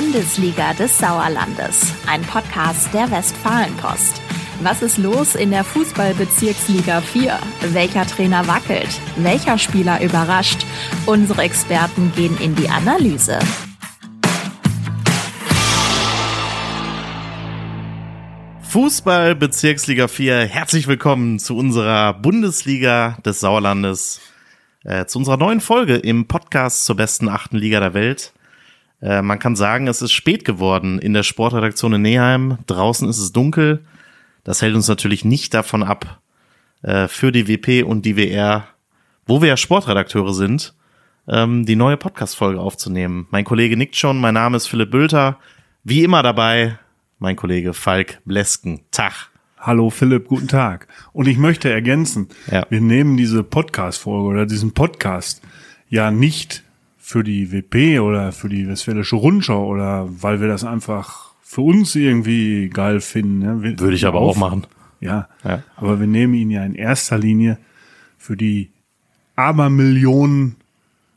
Bundesliga des Sauerlandes, ein Podcast der Westfalenpost. Was ist los in der Fußballbezirksliga 4? Welcher Trainer wackelt? Welcher Spieler überrascht? Unsere Experten gehen in die Analyse. Fußball Bezirksliga 4, herzlich willkommen zu unserer Bundesliga des Sauerlandes, äh, zu unserer neuen Folge im Podcast zur besten achten Liga der Welt. Äh, man kann sagen, es ist spät geworden in der Sportredaktion in Neheim. Draußen ist es dunkel. Das hält uns natürlich nicht davon ab, äh, für die WP und die WR, wo wir ja Sportredakteure sind, ähm, die neue Podcast-Folge aufzunehmen. Mein Kollege nickt schon, mein Name ist Philipp Bülter. Wie immer dabei, mein Kollege Falk Blesken. Tag. Hallo Philipp, guten Tag. Und ich möchte ergänzen, Ja. wir nehmen diese Podcast-Folge oder diesen Podcast ja nicht für die WP oder für die Westfälische Rundschau oder weil wir das einfach für uns irgendwie geil finden. Ne? Wir- Würde ich aber auch machen. Ja, Ja. aber wir nehmen ihn ja in erster Linie für die Abermillionen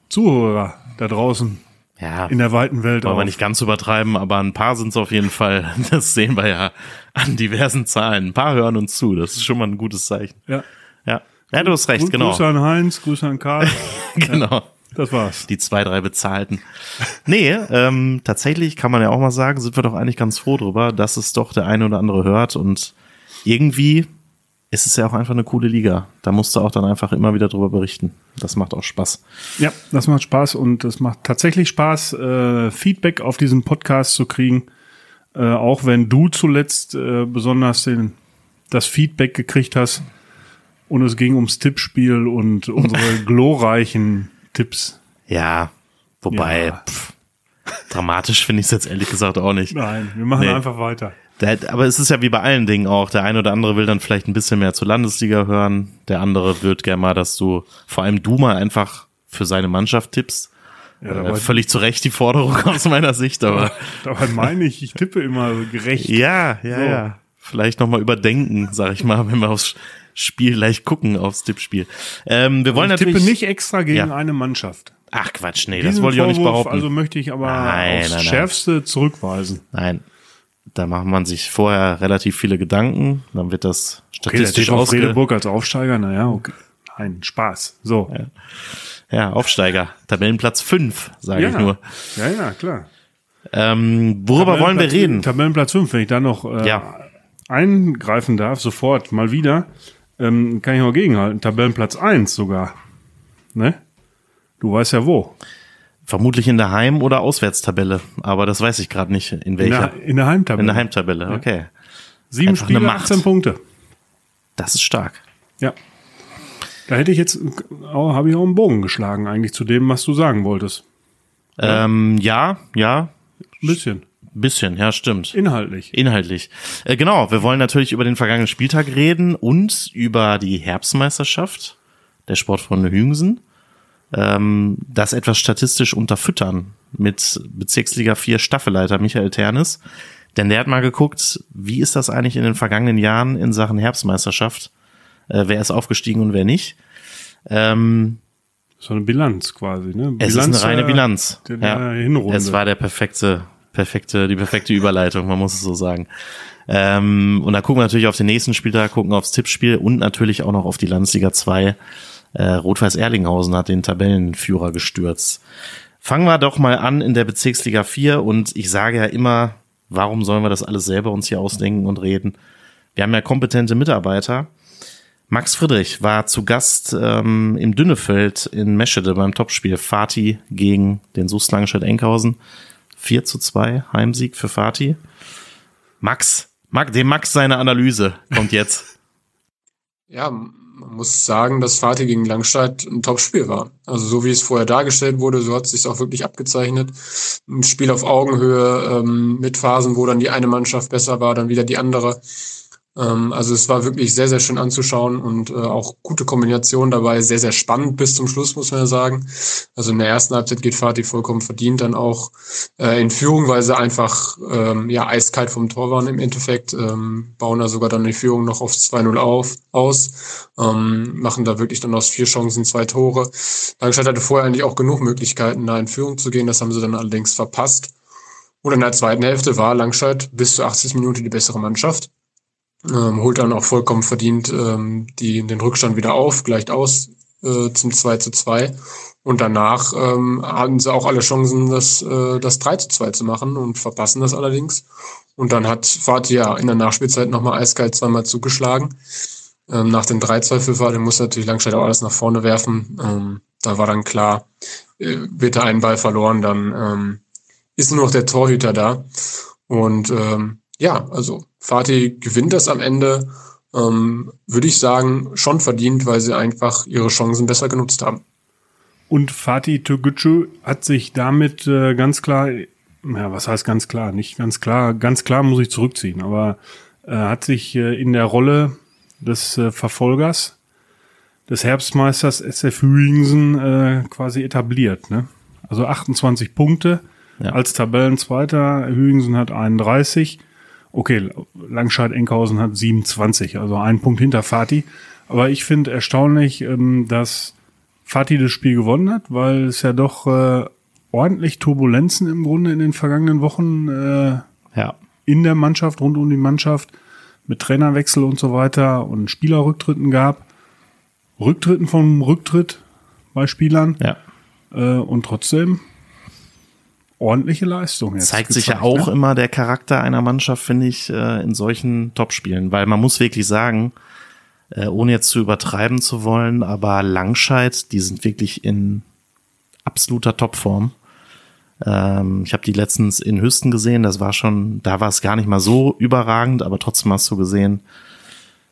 Zuhörer da draußen Ja, in der weiten Welt wollen wir auf. nicht ganz übertreiben, aber ein paar sind es auf jeden Fall. Das sehen wir ja an diversen Zahlen. Ein paar hören uns zu. Das ist schon mal ein gutes Zeichen. Ja. Ja, ja du hast recht, Grü- genau. Grüße an Heinz, Grüße an Karl. genau. Das war's. Die zwei, drei bezahlten. Nee, ähm, tatsächlich kann man ja auch mal sagen, sind wir doch eigentlich ganz froh drüber, dass es doch der eine oder andere hört und irgendwie ist es ja auch einfach eine coole Liga. Da musst du auch dann einfach immer wieder drüber berichten. Das macht auch Spaß. Ja, das macht Spaß und es macht tatsächlich Spaß, äh, Feedback auf diesen Podcast zu kriegen. Äh, auch wenn du zuletzt äh, besonders den, das Feedback gekriegt hast und es ging ums Tippspiel und unsere glorreichen Tipps. Ja, wobei, Ja. Pff, dramatisch finde ich es jetzt ehrlich gesagt auch nicht. Nein, wir machen Nee. einfach weiter. Der, aber es ist ja wie bei allen Dingen auch. Der eine oder andere will dann vielleicht ein bisschen mehr zur Landesliga hören. Der andere wird gerne mal, dass du, vor allem du mal einfach für seine Mannschaft tippst. Ja, Äh, dabei, völlig zu Recht die Forderung aus meiner Sicht, aber dabei meine ich, ich tippe immer gerecht. ja, ja, So. ja. Vielleicht nochmal überdenken, sag ich mal, wenn wir aufs Spiel gleich gucken, aufs Tippspiel. Ähm, wir wollen ich natürlich. tippe nicht extra gegen Ja. eine Mannschaft. Ach Quatsch, nee, das Diesen wollte ich auch nicht behaupten. Also möchte ich aber Nein, aufs nein, nein. Schärfste zurückweisen. Nein. Da macht man sich vorher relativ viele Gedanken, dann wird das Okay, statistisch TV ausge Fredeburg als Aufsteiger, naja, okay. Nein, Spaß. So. Ja, Aufsteiger. Tabellenplatz 5, sage ich nur. Ja, ja, klar. Ähm, worüber wollen wir reden? Tabellenplatz 5, wenn ich da noch äh, Ja. eingreifen darf, sofort mal wieder, ähm, kann ich mal gegenhalten. Tabellenplatz 1 sogar. Ne? Du weißt ja wo. Vermutlich in der Heim- oder Auswärtstabelle, aber das weiß ich gerade nicht, in In welcher. der, in der Heimtabelle. In der Heimtabelle, okay. Sieben Einfach Spiele, Macht. 18 Punkte. Das ist stark. Ja. Da hätte ich jetzt, habe ich auch einen Bogen geschlagen, eigentlich zu dem, was du sagen wolltest. Ähm, ja, ja, Ein bisschen. Bisschen, ja, stimmt. Inhaltlich. Inhaltlich. Äh, genau, wir wollen natürlich über den vergangenen Spieltag reden und über die Herbstmeisterschaft der Sportfreunde Hüngsen. Ähm, das etwas statistisch unterfüttern mit Bezirksliga 4 Staffelleiter Michael Ternes. Denn der hat mal geguckt, wie ist das eigentlich in den vergangenen Jahren in Sachen Herbstmeisterschaft? Äh, wer ist aufgestiegen und wer nicht? Ähm, So eine Bilanz quasi, ne? es ist eine reine der- Bilanz. Der, der Hinrunde. Es war der perfekte, perfekte, die perfekte Überleitung, man muss es so sagen. Ähm, und da gucken wir natürlich auf den nächsten Spieltag, gucken aufs Tippspiel und natürlich auch noch auf die Landesliga 2. Äh, Rot-Weiß Erlinghausen hat den Tabellenführer gestürzt. Fangen wir doch mal an in der Bezirksliga 4 und ich sage ja immer, warum sollen wir das alles selber uns hier ausdenken und reden? Wir haben ja kompetente Mitarbeiter. Max Friedrich war zu Gast ähm, im Dünnefeld in Meschede beim Topspiel Fatih gegen den SuS Langenstedt-Enkhausen. 4 zu 2 Heimsieg für Fatih. Max, Max, dem Max seine Analyse kommt jetzt. Ja, man muss sagen, dass Fatih gegen Langstadt ein Top-Spiel war. Also so wie es vorher dargestellt wurde, so hat es sich auch wirklich abgezeichnet. Ein Spiel auf Augenhöhe ähm, mit Phasen, wo dann die eine Mannschaft besser war, dann wieder die andere. Ähm, also es war wirklich sehr, sehr schön anzuschauen und äh, auch gute Kombination dabei, sehr, sehr spannend bis zum Schluss, muss man ja sagen. Also in der ersten Halbzeit geht Fatih vollkommen verdient dann auch äh, in Führung, weil sie einfach ähm, ja eiskalt vom Tor waren im Endeffekt, ähm, bauen da sogar dann die Führung noch auf 2-0 auf, aus, ähm, machen da wirklich dann aus vier Chancen zwei Tore. Langstadt hatte vorher eigentlich auch genug Möglichkeiten, da in Führung zu gehen, das haben sie dann allerdings verpasst. Und in der zweiten Hälfte war Langscheid bis zu 80 Minuten die bessere Mannschaft. Ähm, holt dann auch vollkommen verdient ähm, die, den Rückstand wieder auf, gleicht aus äh, zum 2 zu 2. Und danach ähm, hatten sie auch alle Chancen, das, äh, das 3 zu 2 zu machen und verpassen das allerdings. Und dann hat Fatih ja in der Nachspielzeit nochmal eiskalt zweimal zugeschlagen. Ähm, nach dem 3-2-Pfiffer, den muss natürlich Langstedt auch alles nach vorne werfen. Ähm, da war dann klar, äh, wird da ein Ball verloren, dann ähm, ist nur noch der Torhüter da. Und ähm, ja, also Fatih gewinnt das am Ende, ähm, würde ich sagen, schon verdient, weil sie einfach ihre Chancen besser genutzt haben. Und Fatih Togucu hat sich damit äh, ganz klar, ja, was heißt ganz klar? Nicht ganz klar, ganz klar muss ich zurückziehen, aber äh, hat sich äh, in der Rolle des äh, Verfolgers, des Herbstmeisters SF Hüingsen äh, quasi etabliert. Ne? Also 28 Punkte ja. als Tabellenzweiter. Hüingsen hat 31. Okay, Langscheid-Enkhausen hat 27, also ein Punkt hinter Fatih. Aber ich finde erstaunlich, ähm, dass Fatih das Spiel gewonnen hat, weil es ja doch äh, ordentlich Turbulenzen im Grunde in den vergangenen Wochen äh, ja. in der Mannschaft, rund um die Mannschaft mit Trainerwechsel und so weiter und Spielerrücktritten gab. Rücktritten vom Rücktritt bei Spielern. Ja. Äh, und trotzdem ordentliche Leistung. Jetzt Zeigt sich ja auch ne? immer der Charakter einer Mannschaft, finde ich, äh, in solchen Topspielen. Weil man muss wirklich sagen, äh, ohne jetzt zu übertreiben zu wollen, aber Langscheid, die sind wirklich in absoluter Topform. Ähm, ich habe die letztens in Hüsten gesehen, das war schon, da war es gar nicht mal so überragend, aber trotzdem hast du gesehen,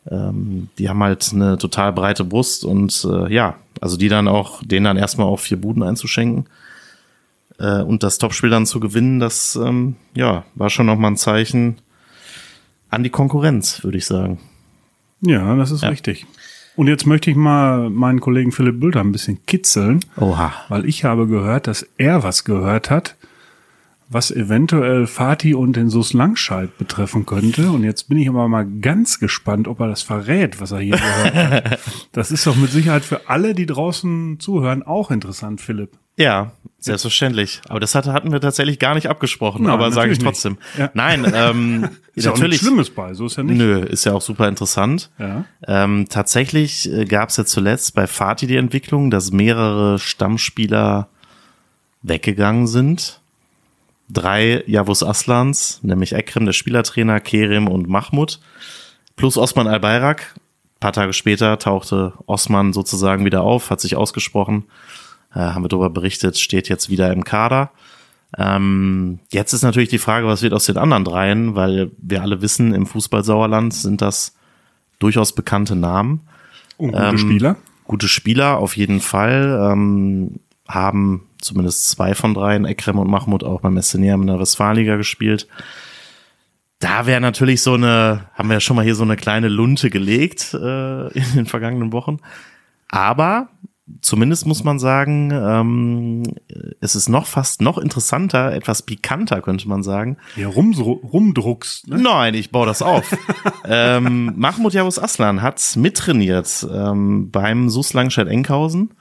ähm, die haben halt eine total breite Brust und äh, ja, also die dann auch, denen dann erstmal auch vier Buden einzuschenken äh, und das Topspiel dann zu gewinnen, das ähm, ja, war schon nochmal ein Zeichen an die Konkurrenz, würde ich sagen. Ja, das ist ja. richtig. Und jetzt möchte ich mal meinen Kollegen Philipp Bülter ein bisschen kitzeln. Oha. Weil ich habe gehört, dass er was gehört hat, was eventuell Fatih und den Sus Langscheid betreffen könnte. Und jetzt bin ich aber mal ganz gespannt, ob er das verrät, was er hier gehört hat. Das ist doch mit Sicherheit für alle, die draußen zuhören, auch interessant, Philipp. Ja, selbstverständlich. Aber das hatten wir tatsächlich gar nicht abgesprochen, Nein, aber sage ich trotzdem. Ja. Nein, ähm, ist ja natürlich. Schlimmes bei, so ist ja nicht. Nö, ist ja auch super interessant. Ja. Ähm, tatsächlich äh, gab es ja zuletzt bei Fatih die Entwicklung, dass mehrere Stammspieler weggegangen sind. Drei Javus Aslans, nämlich Ekrem, der Spielertrainer, Kerim und Mahmud, plus Osman Al-Bayrak. Ein paar Tage später tauchte Osman sozusagen wieder auf, hat sich ausgesprochen äh, haben wir darüber berichtet, steht jetzt wieder im Kader. Ähm, jetzt ist natürlich die Frage, was wird aus den anderen dreien, weil wir alle wissen, im Fußball-Sauerland sind das durchaus bekannte Namen. Und gute ähm, Spieler? Gute Spieler, auf jeden Fall. Ähm, haben zumindest zwei von dreien, Ekrem und Mahmoud, auch beim SNR in der Westfalenliga gespielt. Da wäre natürlich so eine, haben wir ja schon mal hier so eine kleine Lunte gelegt äh, in den vergangenen Wochen. Aber zumindest muss man sagen, ähm, es ist noch fast noch interessanter, etwas pikanter, könnte man sagen. Ja, rum, rumdruckst. Ne? Nein, ich baue das auf. ähm, Mahmoud Javus Aslan hat mittrainiert ähm, beim SUS Langscheid-Enkhausen.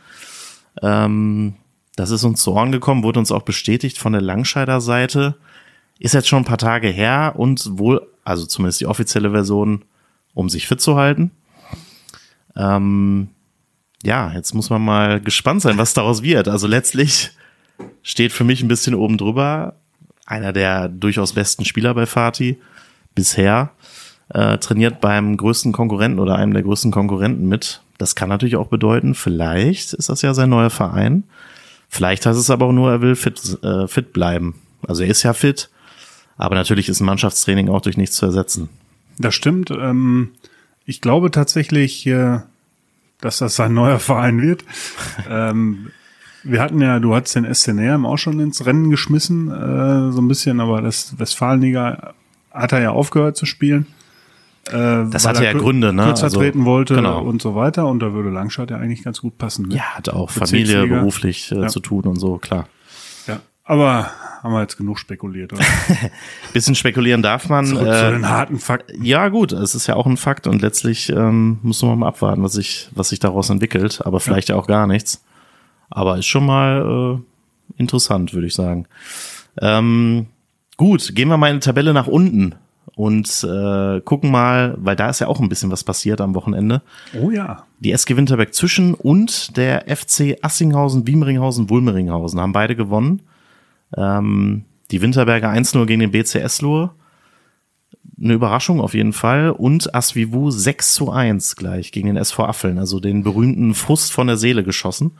Ähm, das ist uns zu Ohren gekommen, wurde uns auch bestätigt von der Langscheider Seite. Ist jetzt schon ein paar Tage her und wohl, also zumindest die offizielle Version, um sich fit zu halten. Ähm, ja, jetzt muss man mal gespannt sein, was daraus wird. Also letztlich steht für mich ein bisschen oben drüber einer der durchaus besten Spieler bei Fatih bisher, äh, trainiert beim größten Konkurrenten oder einem der größten Konkurrenten mit. Das kann natürlich auch bedeuten, vielleicht ist das ja sein neuer Verein. Vielleicht heißt es aber auch nur, er will fit, äh, fit bleiben. Also er ist ja fit, aber natürlich ist ein Mannschaftstraining auch durch nichts zu ersetzen. Das stimmt. Ähm, ich glaube tatsächlich, äh, dass das sein neuer Verein wird. ähm, wir hatten ja, du hattest den SCNR auch schon ins Rennen geschmissen, äh, so ein bisschen, aber das Westfalenliga hat er ja aufgehört zu spielen. Äh, das hatte ja Gründe, ne? Kürzer also, treten wollte genau. und so weiter. Und da würde Langscheid ja eigentlich ganz gut passen. Ne? Ja, hat auch Familie, beruflich äh, ja. zu tun und so, klar. Ja, aber haben wir jetzt genug spekuliert, oder? Bisschen spekulieren darf man. Zurück äh, zu den harten Fakten. Ja, gut, es ist ja auch ein Fakt und letztlich ähm, muss man mal abwarten, was sich, was sich daraus entwickelt, aber vielleicht ja, ja auch gar nichts. Aber ist schon mal äh, interessant, würde ich sagen. Ähm, Gut, gehen wir mal in die Tabelle nach unten und äh, gucken mal, weil da ist ja auch ein bisschen was passiert am Wochenende. Oh ja. Die SG Winterberg Zwischen und der FC Assinghausen, Wiemeringhausen, Wulmeringhausen haben beide gewonnen. Ähm, die Winterberger 1-0 gegen den BCS Lohr. Eine Überraschung auf jeden Fall. Und Asvivu 6 zu 1 gleich gegen den SV Affeln, also den berühmten Frust von der Seele geschossen.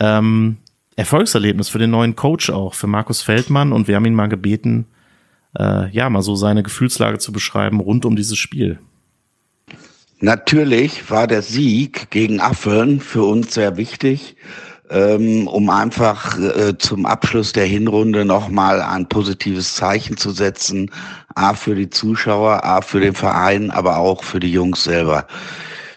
Ähm, Erfolgserlebnis für den neuen Coach auch, für Markus Feldmann. Und wir haben ihn mal gebeten, äh, ja, mal so seine Gefühlslage zu beschreiben rund um dieses Spiel. Natürlich war der Sieg gegen Affeln für uns sehr wichtig, ähm, um einfach äh, zum Abschluss der Hinrunde nochmal ein positives Zeichen zu setzen, A für die Zuschauer, A für den Verein, aber auch für die Jungs selber.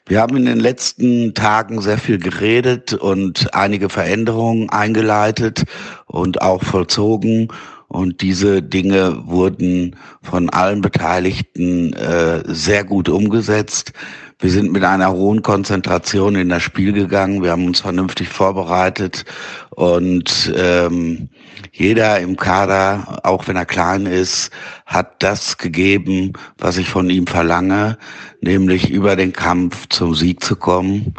Wir haben in den letzten Tagen sehr viel geredet und einige Veränderungen eingeleitet und auch vollzogen. Und diese Dinge wurden von allen Beteiligten äh, sehr gut umgesetzt. Wir sind mit einer hohen Konzentration in das Spiel gegangen. Wir haben uns vernünftig vorbereitet und ähm, jeder im Kader, auch wenn er klein ist, hat das gegeben, was ich von ihm verlange, nämlich über den Kampf zum Sieg zu kommen.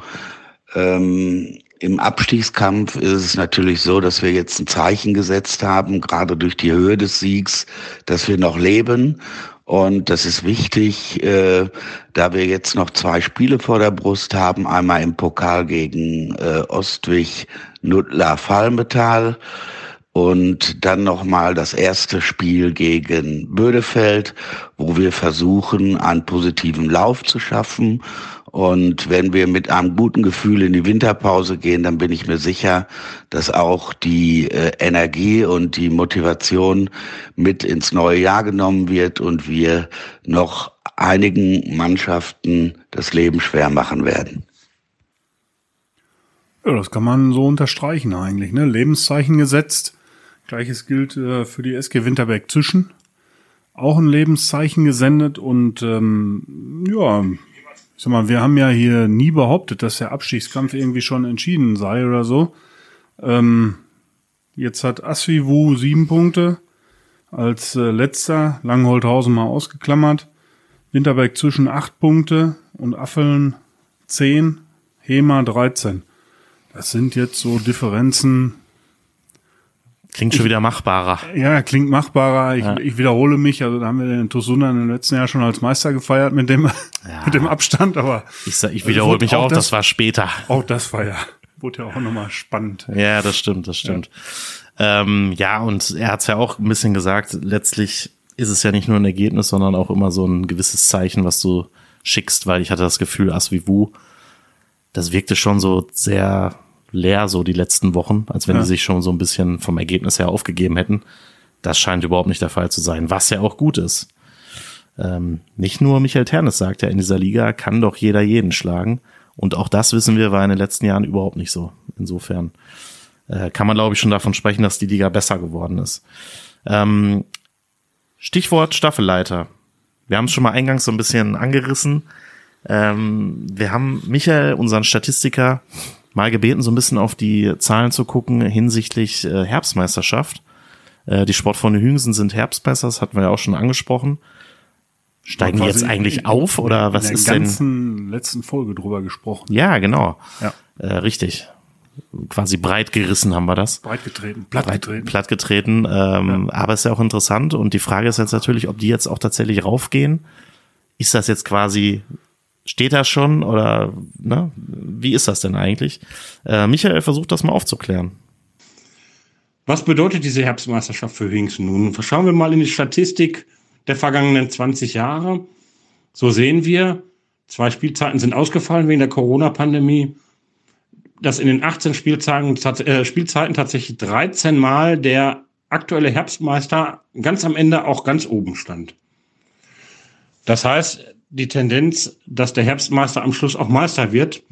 Ähm, im Abstiegskampf ist es natürlich so, dass wir jetzt ein Zeichen gesetzt haben, gerade durch die Höhe des Siegs, dass wir noch leben. Und das ist wichtig, äh, da wir jetzt noch zwei Spiele vor der Brust haben. Einmal im Pokal gegen äh, Ostwig Nuttler Falmetal und dann nochmal das erste Spiel gegen Bödefeld, wo wir versuchen, einen positiven Lauf zu schaffen und wenn wir mit einem guten Gefühl in die Winterpause gehen, dann bin ich mir sicher, dass auch die äh, Energie und die Motivation mit ins neue Jahr genommen wird und wir noch einigen Mannschaften das Leben schwer machen werden. Ja, das kann man so unterstreichen eigentlich. Ne? Lebenszeichen gesetzt. Gleiches gilt äh, für die SG Winterberg Zwischen. Auch ein Lebenszeichen gesendet und ähm, ja, ich sag mal, wir haben ja hier nie behauptet, dass der Abstiegskampf irgendwie schon entschieden sei oder so. Ähm, jetzt hat Asvivu sieben Punkte als äh, letzter, Langholthausen mal ausgeklammert. Winterberg zwischen acht Punkte und Affeln zehn, Hema 13. Das sind jetzt so Differenzen, Klingt schon wieder machbarer. Ja, klingt machbarer. Ich, ja. ich wiederhole mich. Also da haben wir den Tosuna im letzten Jahr schon als Meister gefeiert mit dem, ja. mit dem Abstand. Aber ich, ich wiederhole mich auch, auch das, das, war später. Auch das war ja, wurde ja auch nochmal spannend. Ja, das stimmt, das stimmt. Ja, ähm, ja und er hat es ja auch ein bisschen gesagt, letztlich ist es ja nicht nur ein Ergebnis, sondern auch immer so ein gewisses Zeichen, was du schickst, weil ich hatte das Gefühl, Asvivu, das wirkte schon so sehr leer, so die letzten Wochen, als wenn ja. die sich schon so ein bisschen vom Ergebnis her aufgegeben hätten. Das scheint überhaupt nicht der Fall zu sein, was ja auch gut ist. Ähm, nicht nur Michael Ternes sagt ja, in dieser Liga kann doch jeder jeden schlagen. Und auch das wissen wir, war in den letzten Jahren überhaupt nicht so. Insofern äh, kann man, glaube ich, schon davon sprechen, dass die Liga besser geworden ist. Ähm, Stichwort Staffelleiter. Wir haben es schon mal eingangs so ein bisschen angerissen. Ähm, wir haben Michael, unseren Statistiker, mal gebeten, so ein bisschen auf die Zahlen zu gucken hinsichtlich äh, Herbstmeisterschaft. Äh, die Sportfreunde Hüngsen sind Herbstmeister, das hatten wir ja auch schon angesprochen. Steigen die jetzt eigentlich in, auf oder was ist denn? In der ganzen letzten Folge drüber gesprochen. Ja, genau. Ja. Äh, richtig. Quasi breit gerissen haben wir das. Breit getreten, platt breit, getreten. Platt getreten. Ähm, ja. Aber ist ja auch interessant und die Frage ist jetzt natürlich, ob die jetzt auch tatsächlich raufgehen. Ist das jetzt quasi Steht das schon oder ne? wie ist das denn eigentlich? Äh, Michael versucht das mal aufzuklären. Was bedeutet diese Herbstmeisterschaft für Hingsten nun? Schauen wir mal in die Statistik der vergangenen 20 Jahre. So sehen wir, zwei Spielzeiten sind ausgefallen wegen der Corona-Pandemie, dass in den 18 Spielzeiten, äh, Spielzeiten tatsächlich 13 Mal der aktuelle Herbstmeister ganz am Ende auch ganz oben stand. Das heißt, die Tendenz, dass der Herbstmeister am Schluss auch Meister wird,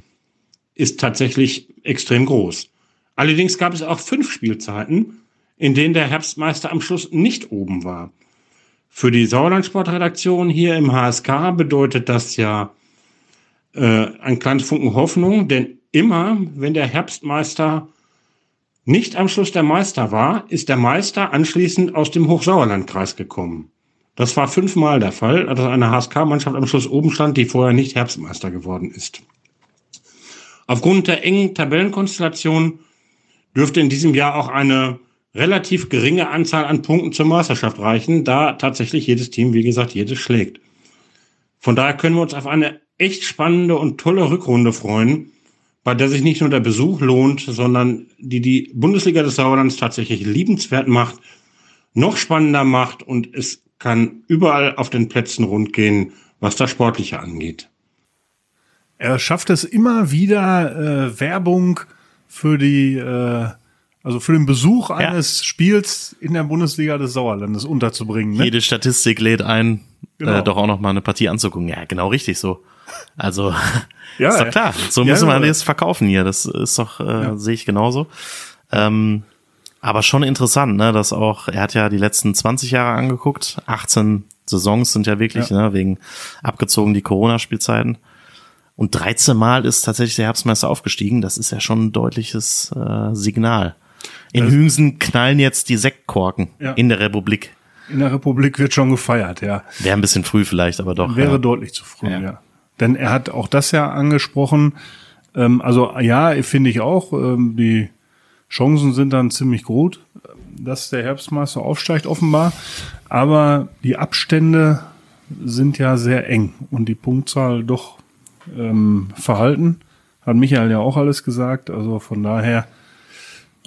ist tatsächlich extrem groß. Allerdings gab es auch fünf Spielzeiten, in denen der Herbstmeister am Schluss nicht oben war. Für die Sauerlandsportredaktion hier im HSK bedeutet das ja äh, ein kleines Funken Hoffnung, denn immer, wenn der Herbstmeister nicht am Schluss der Meister war, ist der Meister anschließend aus dem Hochsauerlandkreis gekommen. Das war fünfmal der Fall, dass eine HSK-Mannschaft am Schluss oben stand, die vorher nicht Herbstmeister geworden ist. Aufgrund der engen Tabellenkonstellation dürfte in diesem Jahr auch eine relativ geringe Anzahl an Punkten zur Meisterschaft reichen, da tatsächlich jedes Team, wie gesagt, jedes schlägt. Von daher können wir uns auf eine echt spannende und tolle Rückrunde freuen, bei der sich nicht nur der Besuch lohnt, sondern die die Bundesliga des Sauerlands tatsächlich liebenswert macht, noch spannender macht und es kann überall auf den Plätzen rund gehen, was das Sportliche angeht. Er schafft es immer wieder, äh, Werbung für die, äh, also für den Besuch Ja. eines Spiels in der Bundesliga des Sauerlandes unterzubringen. Ne? Jede Statistik lädt ein, Genau. äh, doch auch noch mal eine Partie anzugucken. Ja, genau richtig so. Also, Ja, ist doch ja. klar. So Ja, müssen wir ja. das verkaufen hier. Das ist doch, äh, sehe ich genauso. Ähm, aber schon interessant, ne, dass auch, er hat ja die letzten 20 Jahre angeguckt. 18 Saisons sind ja wirklich, ne, wegen abgezogen die Corona-Spielzeiten. Und 13 Mal ist tatsächlich der Herbstmeister aufgestiegen. Das ist ja schon ein deutliches äh, Signal. In Hüngsen knallen jetzt die Sektkorken Ja. in der Republik. In der Republik wird schon gefeiert, ja. Wäre ein bisschen früh vielleicht, aber doch. Wäre ja. deutlich zu früh, Ja. ja. Denn er hat auch das ja angesprochen. Ähm, also ja, finde ich auch. Ähm, die Chancen sind dann ziemlich gut, dass der Herbstmeister aufsteigt, offenbar. Aber die Abstände sind ja sehr eng und die Punktzahl doch ähm, verhalten. Hat Michael ja auch alles gesagt. Also von daher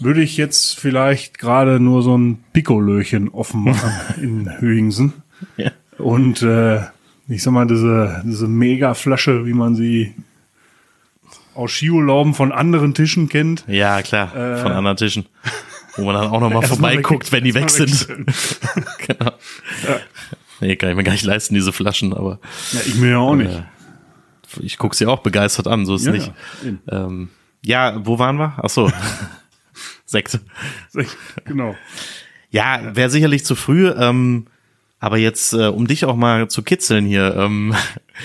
würde ich jetzt vielleicht gerade nur so ein Pikolöchen offen machen in Höhingsen. Ja. Und äh, ich sag mal, diese, diese Mega-Flasche, wie man sie aus Skiurlauben von anderen Tischen kennt. Ja, klar, von anderen Tischen. Wo man dann auch nochmal Äh. Vorbeiguckt, weg- wenn die weg erstmal sind. genau. Nee, kann ich mir gar nicht leisten, diese Flaschen, aber Ja, ich mir ja auch nicht. Äh, ich gucke sie auch begeistert an, so ist Ja, nicht. ja. Ähm, ja, wo waren wir? Ach so. Sekt. genau. Ja, wäre sicherlich zu früh. Ähm, aber jetzt, äh, um dich auch mal zu kitzeln hier, ähm,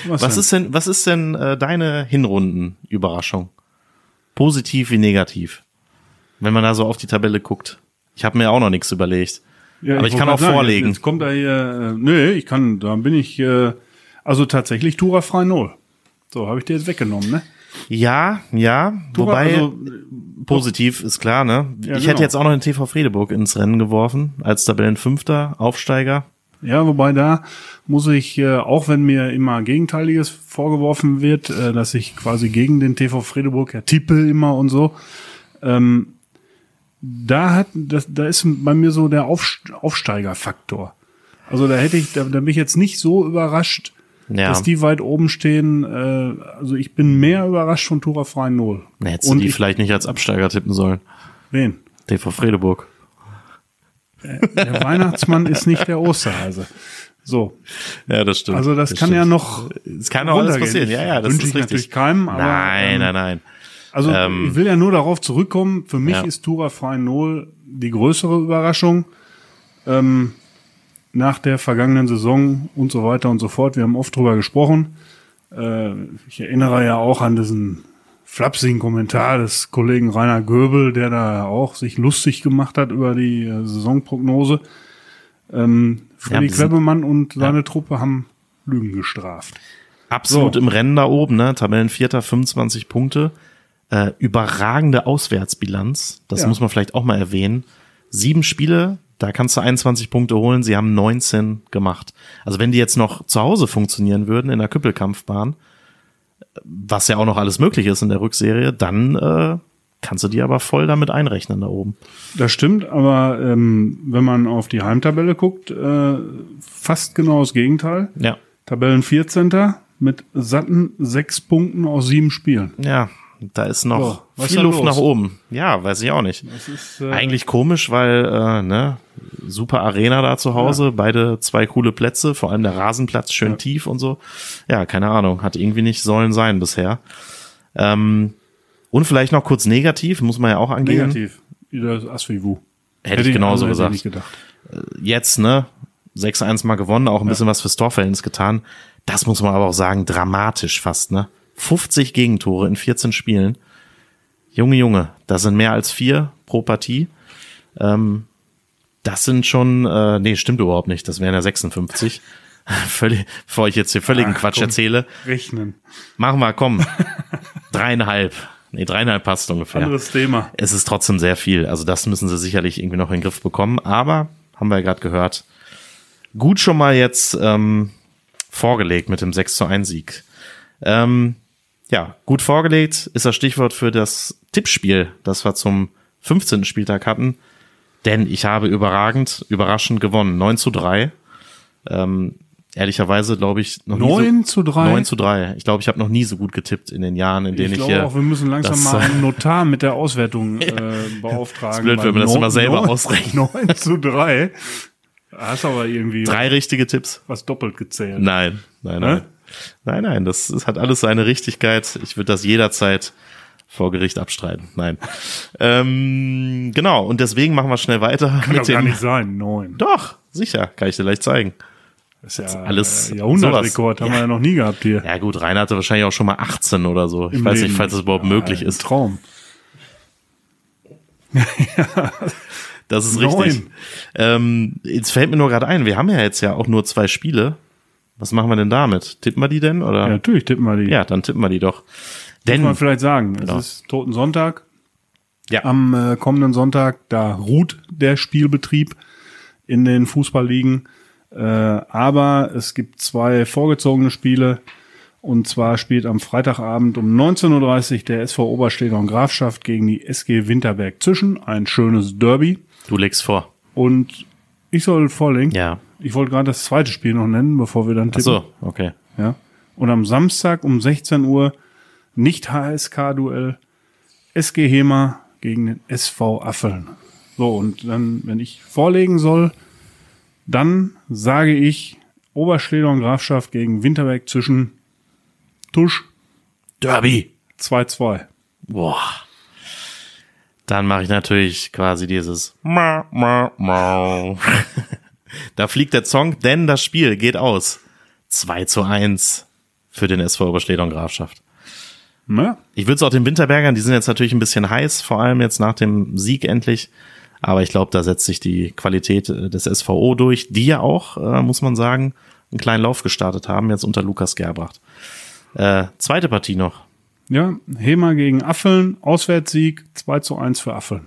was, Was ist denn, was ist denn äh, deine Hinrunden-Überraschung? Positiv wie negativ? Wenn man da so auf die Tabelle guckt. Ich habe mir auch noch nichts überlegt. Ja, aber ich, kann auch sagen, vorlegen. Jetzt, jetzt kommt da hier, äh, nö, ich kann, da bin ich, äh, also tatsächlich Tura frei null. So, habe ich dir jetzt weggenommen, ne? Ja, ja, Tura, wobei also, positiv ist klar, ne? Ja, ich genau. hätte jetzt auch noch den TV Fredeburg ins Rennen geworfen, als Tabellenfünfter, Aufsteiger. Ja, wobei da muss ich, äh, auch wenn mir immer Gegenteiliges vorgeworfen wird, äh, dass ich quasi gegen den TV Fredeburg ja tippe immer und so, ähm, da hat, das, da ist bei mir so der Aufst Aufsteigerfaktor. Also da hätte ich, da, da bin ich jetzt nicht so überrascht, Ja. dass die weit oben stehen. Äh, also ich bin mehr überrascht von Tura Frei Null. Hättest du Und die ich, vielleicht nicht als Absteiger tippen sollen. wen? TV Fredeburg. Der Weihnachtsmann ist nicht der Osterhase. So, Ja, das stimmt. also das, kann ja noch Es kann auch alles passieren. Ja, ja, das Wünsche ist ich richtig. natürlich keinem, aber nein, ähm, nein, nein. Also Ähm, ich will ja nur darauf zurückkommen. Für mich Ja. ist Tura Null die größere Überraschung ähm, nach der vergangenen Saison und so weiter und so fort. Wir haben oft drüber gesprochen. Äh, ich erinnere ja auch an diesen flapsigen Kommentar des Kollegen Rainer Göbel, der da auch sich lustig gemacht hat über die äh, Saisonprognose. Ähm, Freddy Quebemann und seine Truppe haben Lügen gestraft. Absolut So. im Rennen da oben, ne? Tabellenvierter, 25 Punkte. Äh, überragende Auswärtsbilanz. Das Ja. muss man vielleicht auch mal erwähnen. Sieben Spiele, da kannst du 21 Punkte holen. Sie haben 19 gemacht. Also wenn die jetzt noch zu Hause funktionieren würden in der Küppelkampfbahn, was ja auch noch alles möglich ist in der Rückserie, dann äh, kannst du die aber voll damit einrechnen da oben. Das stimmt, aber ähm, wenn man auf die Heimtabelle guckt, äh, fast genau das Gegenteil. Ja. Tabellen 14. mit satten sechs Punkten aus sieben Spielen. Ja, da ist noch So, ist viel da Luft los? nach oben. Ja, weiß ich auch nicht. Ist, äh, Eigentlich komisch, weil äh, ne, super Arena da zu Hause, beide zwei coole Plätze, vor allem der Rasenplatz schön tief und so. Ja, keine Ahnung, hat irgendwie nicht sollen sein bisher. Ähm, und vielleicht noch kurz negativ, muss man ja auch angehen. negativ. Das Asvivu. Hätte ich genauso also hätte gesagt. ich nicht gedacht. Jetzt, ne, 6-1 mal gewonnen, auch ein bisschen was fürs Torverhältnis getan. Das muss man aber auch sagen, dramatisch fast, ne? 50 Gegentore in 14 Spielen. Junge, Junge, das sind mehr als vier pro pro Partie. Ähm, das sind schon, äh, nee, stimmt überhaupt nicht. Das wären ja 56. Völlig, bevor ich jetzt hier völligen Ach, Quatsch komm. erzähle. Rechnen. Machen wir, komm. dreieinhalb. Nee, dreieinhalb passt ungefähr. Anderes Thema. Es ist trotzdem sehr viel. Also das müssen sie sicherlich irgendwie noch in den Griff bekommen. Aber, haben wir ja gerade gehört, gut schon mal jetzt ähm, vorgelegt mit dem 6 zu 1 Sieg. Ähm, ja, gut vorgelegt ist das Stichwort für das Tippspiel, das wir zum 15. Spieltag hatten. Denn ich habe überragend, überraschend gewonnen. 9 zu 3. Ähm, ehrlicherweise glaube ich noch nie 9 so, zu 3? 9 zu 3. Ich glaube, ich habe noch nie so gut getippt in den Jahren, in denen Ich ich, glaube hier auch, wir müssen langsam das, mal einen Notar mit der Auswertung äh, beauftragen. Ist blöd, wenn man das immer selber neun- ausrechnet. 9 zu 3. Hast aber irgendwie drei richtige Tipps. was doppelt gezählt. Nein, nein, nein. Hä? Nein, nein, das, das hat alles seine Richtigkeit. Ich würde das jederzeit vor Gericht abstreiten. Nein. ähm, genau, und deswegen machen wir schnell weiter Kann doch mit gar dem. nicht sein. 9. Doch, sicher, kann ich dir gleich zeigen. Das ist ja alles Jahrhundertrekord. Haben wir ja noch nie gehabt hier. Ja gut, Rainer hatte wahrscheinlich auch schon mal 18 oder so. Ich Im weiß Leben. nicht, falls es überhaupt Ja, möglich ist. Traum. Das ist Neun. richtig. Ähm, jetzt fällt mir nur gerade ein, wir haben ja jetzt ja auch nur zwei Spiele. Was machen wir denn damit? Tippen wir die denn? Oder? Ja, natürlich tippen wir die. Ja, dann tippen wir die doch. Muss Denn, man vielleicht sagen. Genau. Es ist Toten Sonntag. Ja. Am äh, kommenden Sonntag, da ruht der Spielbetrieb in den Fußballligen. Äh, aber es gibt zwei vorgezogene Spiele. Und zwar spielt am Freitagabend um 19.30 Uhr der SV Oberstedter und Grafschaft gegen die SG Winterberg Zwischen. Ein schönes Derby. du legst vor. Und ich soll vorlegen. Ja. Ich wollte gerade das zweite Spiel noch nennen, bevor wir dann Ach tippen. so, okay. Ja. Und am Samstag um 16 Uhr nicht HSK-Duell SG Hema gegen den SV Affeln. So, und dann, wenn ich vorlegen soll, dann sage ich Oberschleder und Grafschaft gegen Winterberg zwischen Tusch Derby. 2-2. Boah. Dann mache ich natürlich quasi dieses Ma, ma, ma. Da fliegt der Song, denn das Spiel geht aus. 2 zu 1 für den SV Oberschleder und Grafschaft. Ja, Ich würde es auch den Winterbergern, die sind jetzt natürlich ein bisschen heiß, vor allem jetzt nach dem Sieg endlich. Aber ich glaube, da setzt sich die Qualität äh, des SVO durch, die ja auch, äh, muss man sagen, einen kleinen Lauf gestartet haben, jetzt unter Lukas Gerbracht. Äh, zweite Partie noch. ja, Hema gegen Affeln, Auswärtssieg 2 zu 1 für Affeln.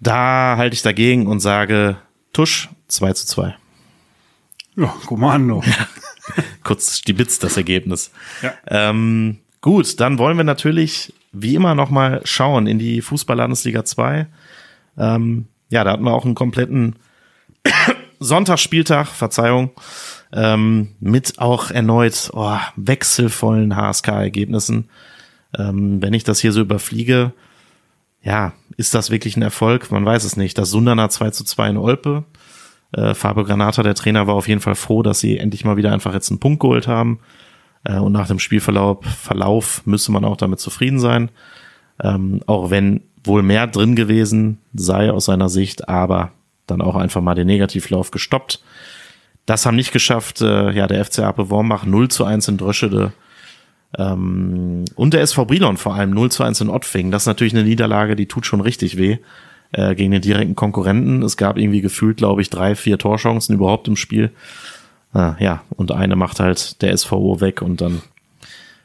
Da halte ich dagegen und sage Tusch 2 zu 2. Ja, Kommando. Kurz stibitzt das Ergebnis. Ja. Ähm, gut, dann wollen wir natürlich wie immer nochmal schauen in die Fußball-Landesliga 2. Ähm, ja, da hatten wir auch einen kompletten Sonntagsspieltag, Verzeihung, ähm, mit auch erneut oh, wechselvollen HSK-Ergebnissen. Ähm, wenn ich das hier so überfliege, ja, ist das wirklich ein Erfolg? Man weiß es nicht. Das Sunderner 2 zu 2 in Olpe. Äh, Fabio Granata, der Trainer, war auf jeden Fall froh, dass sie endlich mal wieder einfach jetzt einen Punkt geholt haben. Äh, und nach dem Spielverlauf Verlauf müsste man auch damit zufrieden sein. Ähm, auch wenn wohl mehr drin gewesen sei aus seiner Sicht, aber dann auch einfach mal den Negativlauf gestoppt. Das haben nicht geschafft, äh, ja, der FC Ape Wormbach 0 zu 1 in Dröschede. Ähm, und der SV Brilon vor allem 0 zu 1 in Ottfing. Das ist natürlich eine Niederlage, die tut schon richtig weh äh, gegen den direkten Konkurrenten. Es gab irgendwie gefühlt, glaube ich, drei, vier Torchancen überhaupt im Spiel. Ah, ja, und eine macht halt der SVO weg und dann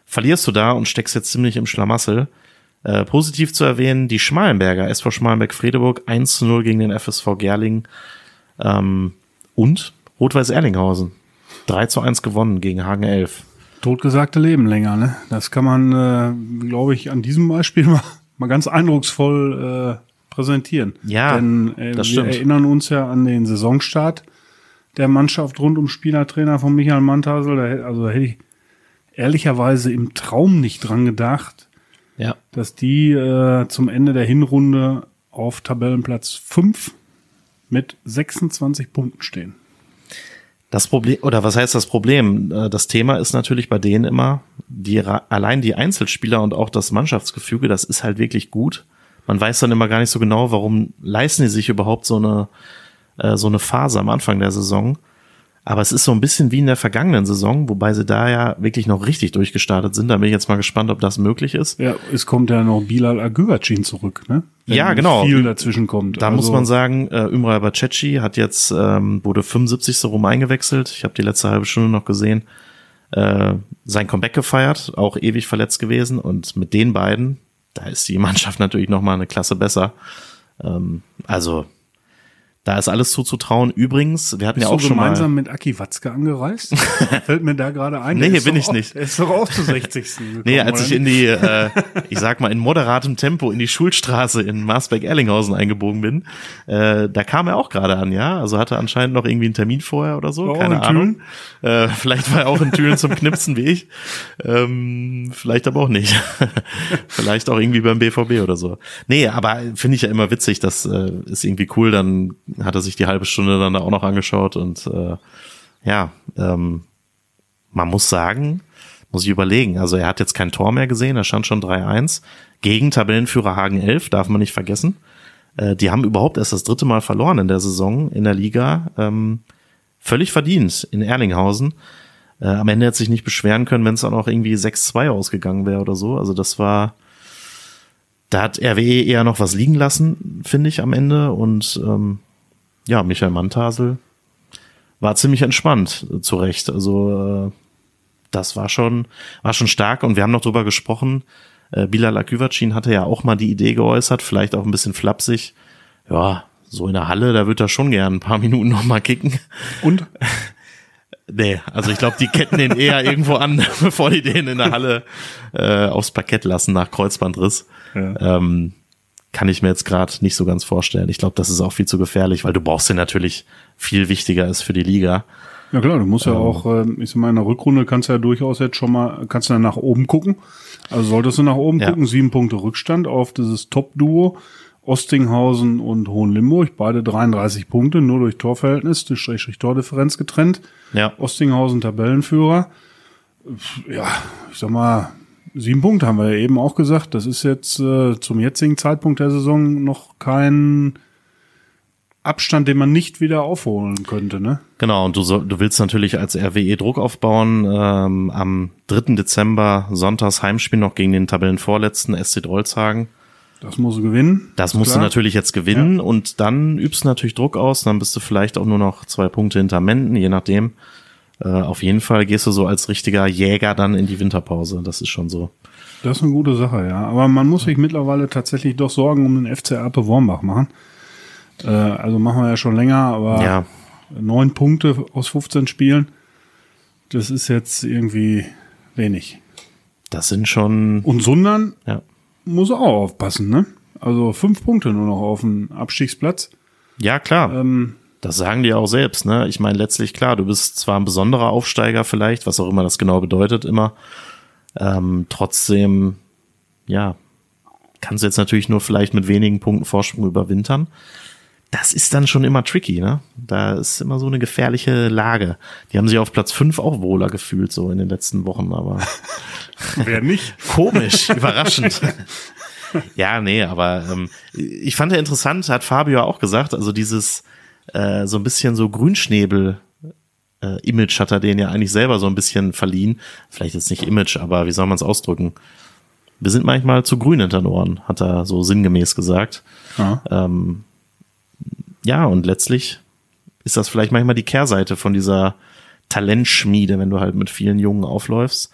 verlierst du da und steckst jetzt ziemlich im Schlamassel. Äh, positiv zu erwähnen, die Schmalenberger, SV Schmalenberg-Fredeburg 1 zu 0 gegen den FSV Gerlingen ähm, und Rot-Weiß Erlinghausen 3 zu 1 gewonnen gegen Hagen 11. Totgesagte leben länger, ne? Das kann man, äh, glaube ich, an diesem Beispiel mal, mal ganz eindrucksvoll äh, präsentieren. Ja, Denn äh, das wir stimmt. erinnern uns ja an den Saisonstart der Mannschaft rund um Spielertrainer von Michael Mantasel. Da, hätte- also da hätte ich ehrlicherweise im Traum nicht dran gedacht, Ja. dass die äh, zum Ende der Hinrunde auf Tabellenplatz 5 mit 26 Punkten stehen. Das Problem, oder was heißt das Problem? Äh, Das Thema ist natürlich bei denen immer, die, allein die Einzelspieler und auch das Mannschaftsgefüge, das ist halt wirklich gut. Man weiß dann immer gar nicht so genau, warum leisten die sich überhaupt so eine, äh, so eine Phase am Anfang der Saison. Aber es ist so ein bisschen wie in der vergangenen Saison, wobei sie da ja wirklich noch richtig durchgestartet sind. Da bin ich jetzt mal gespannt, ob das möglich ist. Ja, es kommt ja noch Bilal Agüvacin zurück, ne? wenn Ja, genau. viel dazwischen kommt. Da Also, muss man sagen, äh, Ümray Bacecci hat jetzt, ähm, wurde 75. rum eingewechselt. Ich habe die letzte halbe Stunde noch gesehen. Äh, sein Comeback gefeiert, auch ewig verletzt gewesen. Und mit den beiden, da ist die Mannschaft natürlich noch mal eine Klasse besser. Ähm, also da ist alles zuzutrauen. Übrigens, wir hatten Bist ja auch du schon mal. gemeinsam mit Aki Watzke angereist? Fällt mir da gerade ein. Nee, bin ich auch- nicht. Der ist doch auch zu 60. gekommen, Nee, als ich in die, äh, ich sag mal, in moderatem Tempo in die Schulstraße in Marsberg-Erlinghausen eingebogen bin, äh, da kam er auch gerade an, ja. Also hatte anscheinend noch irgendwie einen Termin vorher oder so, War auch keine in Ahnung. Äh, vielleicht war er auch in Türen zum Knipsen wie ich. Ähm, vielleicht aber auch nicht. vielleicht auch irgendwie beim BVB oder so. Nee, aber finde ich ja immer witzig, das äh, ist irgendwie cool. Dann hat er sich die halbe Stunde dann da auch noch angeschaut und äh, ja, ähm, man muss sagen, muss ich überlegen. Also er hat jetzt kein Tor mehr gesehen, er stand schon 3-1. Gegen Tabellenführer Hagen 11, darf man nicht vergessen. Äh, die haben überhaupt erst das dritte Mal verloren in der Saison in der Liga. Ähm, völlig verdient in Erlinghausen. Äh, am Ende hätte sich nicht beschweren können, wenn es dann auch irgendwie 6-2 ausgegangen wäre oder so. Also das war, da hat RWE eher noch was liegen lassen, finde ich, am Ende. Und ähm, ja, Michael Mantasel war ziemlich entspannt, äh, zu Recht. Also äh, das war schon, war schon stark und wir haben noch drüber gesprochen. Äh, Bilal Aküvacin hatte ja auch mal die Idee geäußert, vielleicht auch ein bisschen flapsig. Ja, so in der Halle, da wird er schon gern ein paar Minuten noch mal kicken. Und? Nee, also ich glaube, die ketten den eher irgendwo an, bevor die den in der Halle äh, aufs Parkett lassen nach Kreuzbandriss. Ja. Ähm, kann ich mir jetzt gerade nicht so ganz vorstellen. Ich glaube, das ist auch viel zu gefährlich, weil du brauchst den natürlich viel wichtiger ist für die Liga. Ja klar, du musst ja auch, ähm, ich sag mal, in der Rückrunde kannst du ja durchaus jetzt schon mal, kannst du ja nach oben gucken. Also solltest du nach oben Ja. gucken, sieben Punkte Rückstand auf dieses Top-Duo. Ostinghausen und Hohenlimburg, beide 33 Punkte, nur durch Torverhältnis, durch Strich Tordifferenz getrennt. Ja, Ostinghausen Tabellenführer. Ja, ich sag mal, sieben Punkte haben wir ja eben auch gesagt. Das ist jetzt äh, zum jetzigen Zeitpunkt der Saison noch kein Abstand, den man nicht wieder aufholen könnte, ne? Genau, und du, soll, du willst natürlich als RWE Druck aufbauen. Ähm, am 3. Dezember Sonntags Heimspiel noch gegen den Tabellenvorletzten SC Drolzhagen. Das muss er gewinnen. Das musst du klar. natürlich jetzt gewinnen und dann übst du natürlich Druck aus. Dann bist du vielleicht auch nur noch zwei Punkte hinter Menden, je nachdem. Äh, auf jeden Fall gehst du so als richtiger Jäger dann in die Winterpause. Das ist schon so. Das ist eine gute Sache, ja. Aber man muss sich mittlerweile tatsächlich doch Sorgen um den FC Ape Wormbach machen. Äh, also machen wir ja schon länger, aber Ja, neun Punkte aus 15 Spielen, das ist jetzt irgendwie wenig. das sind schon. Und Sundern Ja, muss auch aufpassen, ne? Also fünf Punkte nur noch auf dem Abstiegsplatz. ja klar. Ähm, Das sagen die auch selbst, ne? Ich meine, letztlich klar, du bist zwar ein besonderer Aufsteiger vielleicht, was auch immer das genau bedeutet immer. Ähm, trotzdem, ja, kannst du jetzt natürlich nur vielleicht mit wenigen Punkten Vorsprung überwintern. Das ist dann schon immer tricky, ne? Da ist immer so eine gefährliche Lage. Die haben sich auf Platz fünf auch wohler gefühlt, so in den letzten Wochen, aber wer nicht? komisch, überraschend. Ja, nee, aber ähm, ich fand ja interessant, hat Fabio auch gesagt, also dieses äh, so ein bisschen so Grünschnäbel äh, Image hat er den ja eigentlich selber so ein bisschen verliehen. Vielleicht jetzt nicht Image, aber wie soll man es ausdrücken? Wir sind manchmal zu grün hinter den Ohren, hat er so sinngemäß gesagt. Ja. Ähm, ja, und letztlich ist das vielleicht manchmal die Kehrseite von dieser Talentschmiede, wenn du halt mit vielen Jungen aufläufst.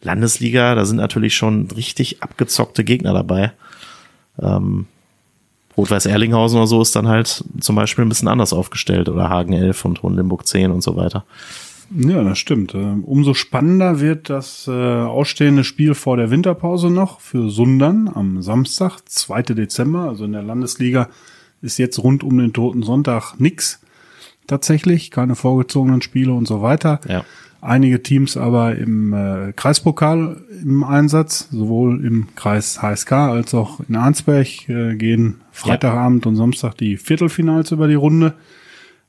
Landesliga, da sind natürlich schon richtig abgezockte Gegner dabei. Ähm, Rot-Weiß Erlinghausen oder so ist dann halt zum Beispiel ein bisschen anders aufgestellt oder Hagen 11 und Hohenlimburg 10 und so weiter. Ja, das stimmt. Ähm, Umso spannender wird das äh, ausstehende Spiel vor der Winterpause noch für Sundern am Samstag, 2. Dezember. Also in der Landesliga ist jetzt rund um den Toten Sonntag nix. Tatsächlich, keine vorgezogenen Spiele und so weiter. Ja. Einige Teams aber im äh, Kreispokal im Einsatz, sowohl im Kreis HSK als auch in Arnsberg äh, gehen Freitagabend und Samstag die Viertelfinals über die Runde.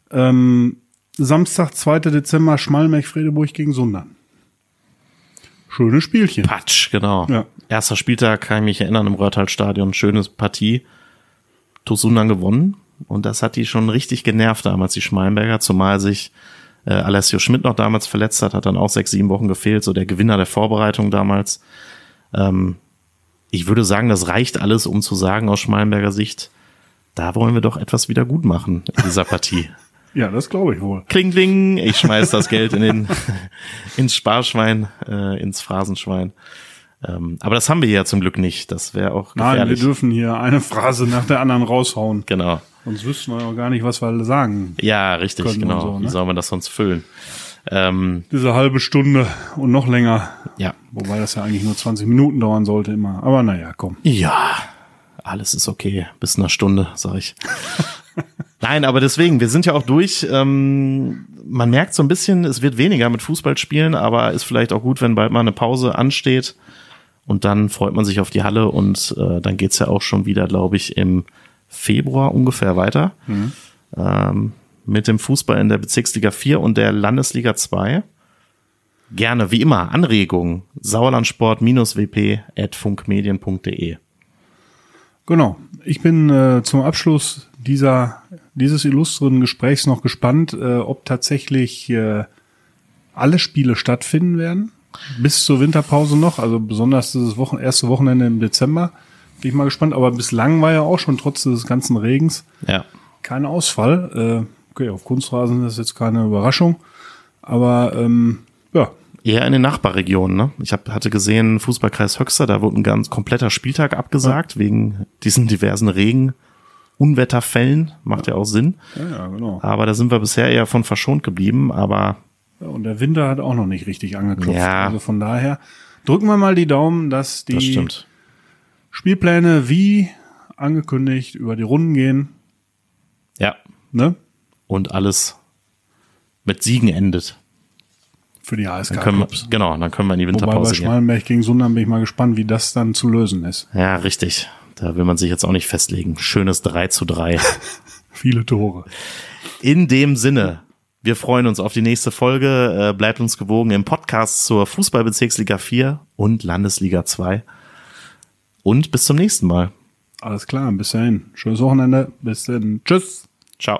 Ähm, Samstag, 2. Dezember, Schmalmech-Fredeburg gegen Sundern. Schönes Spielchen. Patsch, genau. Ja. Erster Spieltag kann ich mich erinnern im Röhrtal-Stadion, schönes Partie. Tosunan gewonnen und das hat die schon richtig genervt damals, die Schmalenberger, zumal sich äh, Alessio Schmidt noch damals verletzt hat, hat dann auch sechs, sieben Wochen gefehlt, so der Gewinner der Vorbereitung damals. Ähm, ich würde sagen, das reicht alles, um zu sagen aus Schmalenberger Sicht, da wollen wir doch etwas wieder gut machen in dieser Partie. Ja, das glaube ich wohl. Kling, kling, ich schmeiß das Geld in den, ins Sparschwein, äh, ins Phrasenschwein. Ähm, aber das haben wir ja zum Glück nicht. Das wäre auch gefährlich. Nein, wir dürfen hier eine Phrase nach der anderen raushauen. Genau. Sonst wüssten wir auch gar nicht, was wir sagen. Ja, richtig, genau. so, Wie ne? soll man das sonst füllen? Ähm, Diese halbe Stunde und noch länger. ja. Wobei das ja eigentlich nur 20 Minuten dauern sollte immer. Aber naja, komm. Ja, alles ist okay. Bis einer Stunde, sag ich. Nein, aber deswegen, wir sind ja auch durch. Ähm, man merkt so ein bisschen, es wird weniger mit Fußballspielen, aber ist vielleicht auch gut, wenn bald mal eine Pause ansteht. Und dann freut man sich auf die Halle und äh, dann geht's ja auch schon wieder, glaube ich, im Februar ungefähr weiter. Ähm, mit dem Fußball in der Bezirksliga 4 und der Landesliga 2. Gerne, wie immer, Anregungen. Sauerlandsport-wp.funkmedien.de. Genau. Ich bin äh, zum Abschluss dieser, dieses illustren Gesprächs noch gespannt, äh, ob tatsächlich äh, alle Spiele stattfinden werden. Bis zur Winterpause noch, also besonders dieses Wochen, erste Wochenende im Dezember. Bin ich mal gespannt. Aber bislang war ja auch schon trotz des ganzen Regens Ja. kein Ausfall. Äh, okay, auf Kunstrasen ist das jetzt keine Überraschung. Aber ähm, ja, Eher in den Nachbarregionen, ne? Ich hab, hatte gesehen, Fußballkreis Höxter, da wurde ein ganz kompletter Spieltag abgesagt, wegen diesen diversen Regen, Unwetterfällen, macht ja auch Sinn. ja, ja genau. Aber da sind wir bisher eher von verschont geblieben, aber Ja, und der Winter hat auch noch nicht richtig angeklopft. Ja. Also von daher drücken wir mal die Daumen, dass die das stimmt. Spielpläne wie angekündigt über die Runden gehen. Ja. Ne? Und alles mit Siegen endet. Für die ASK Dann wir, genau, dann können wir in die Wobei bei Winterpause gehen. Schmalenberg gegen Sundern bin ich mal gespannt, wie das dann zu lösen ist. Ja, richtig. Da will man sich jetzt auch nicht festlegen. Schönes 3 zu 3. Viele Tore. In dem Sinne, wir freuen uns auf die nächste Folge. Äh, bleibt uns gewogen im Podcast zur Fußballbezirksliga 4 und Landesliga 2. Und bis zum nächsten Mal. Alles klar, bis dahin. Schönes Wochenende. Bis dann. Tschüss. Ciao.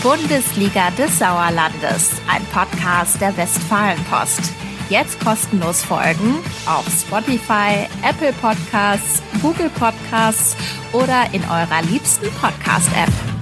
Bundesliga des Sauerlandes, ein Podcast der Westfalenpost. Jetzt kostenlos folgen auf Spotify, Apple Podcasts, Google Podcasts oder in eurer liebsten Podcast-App.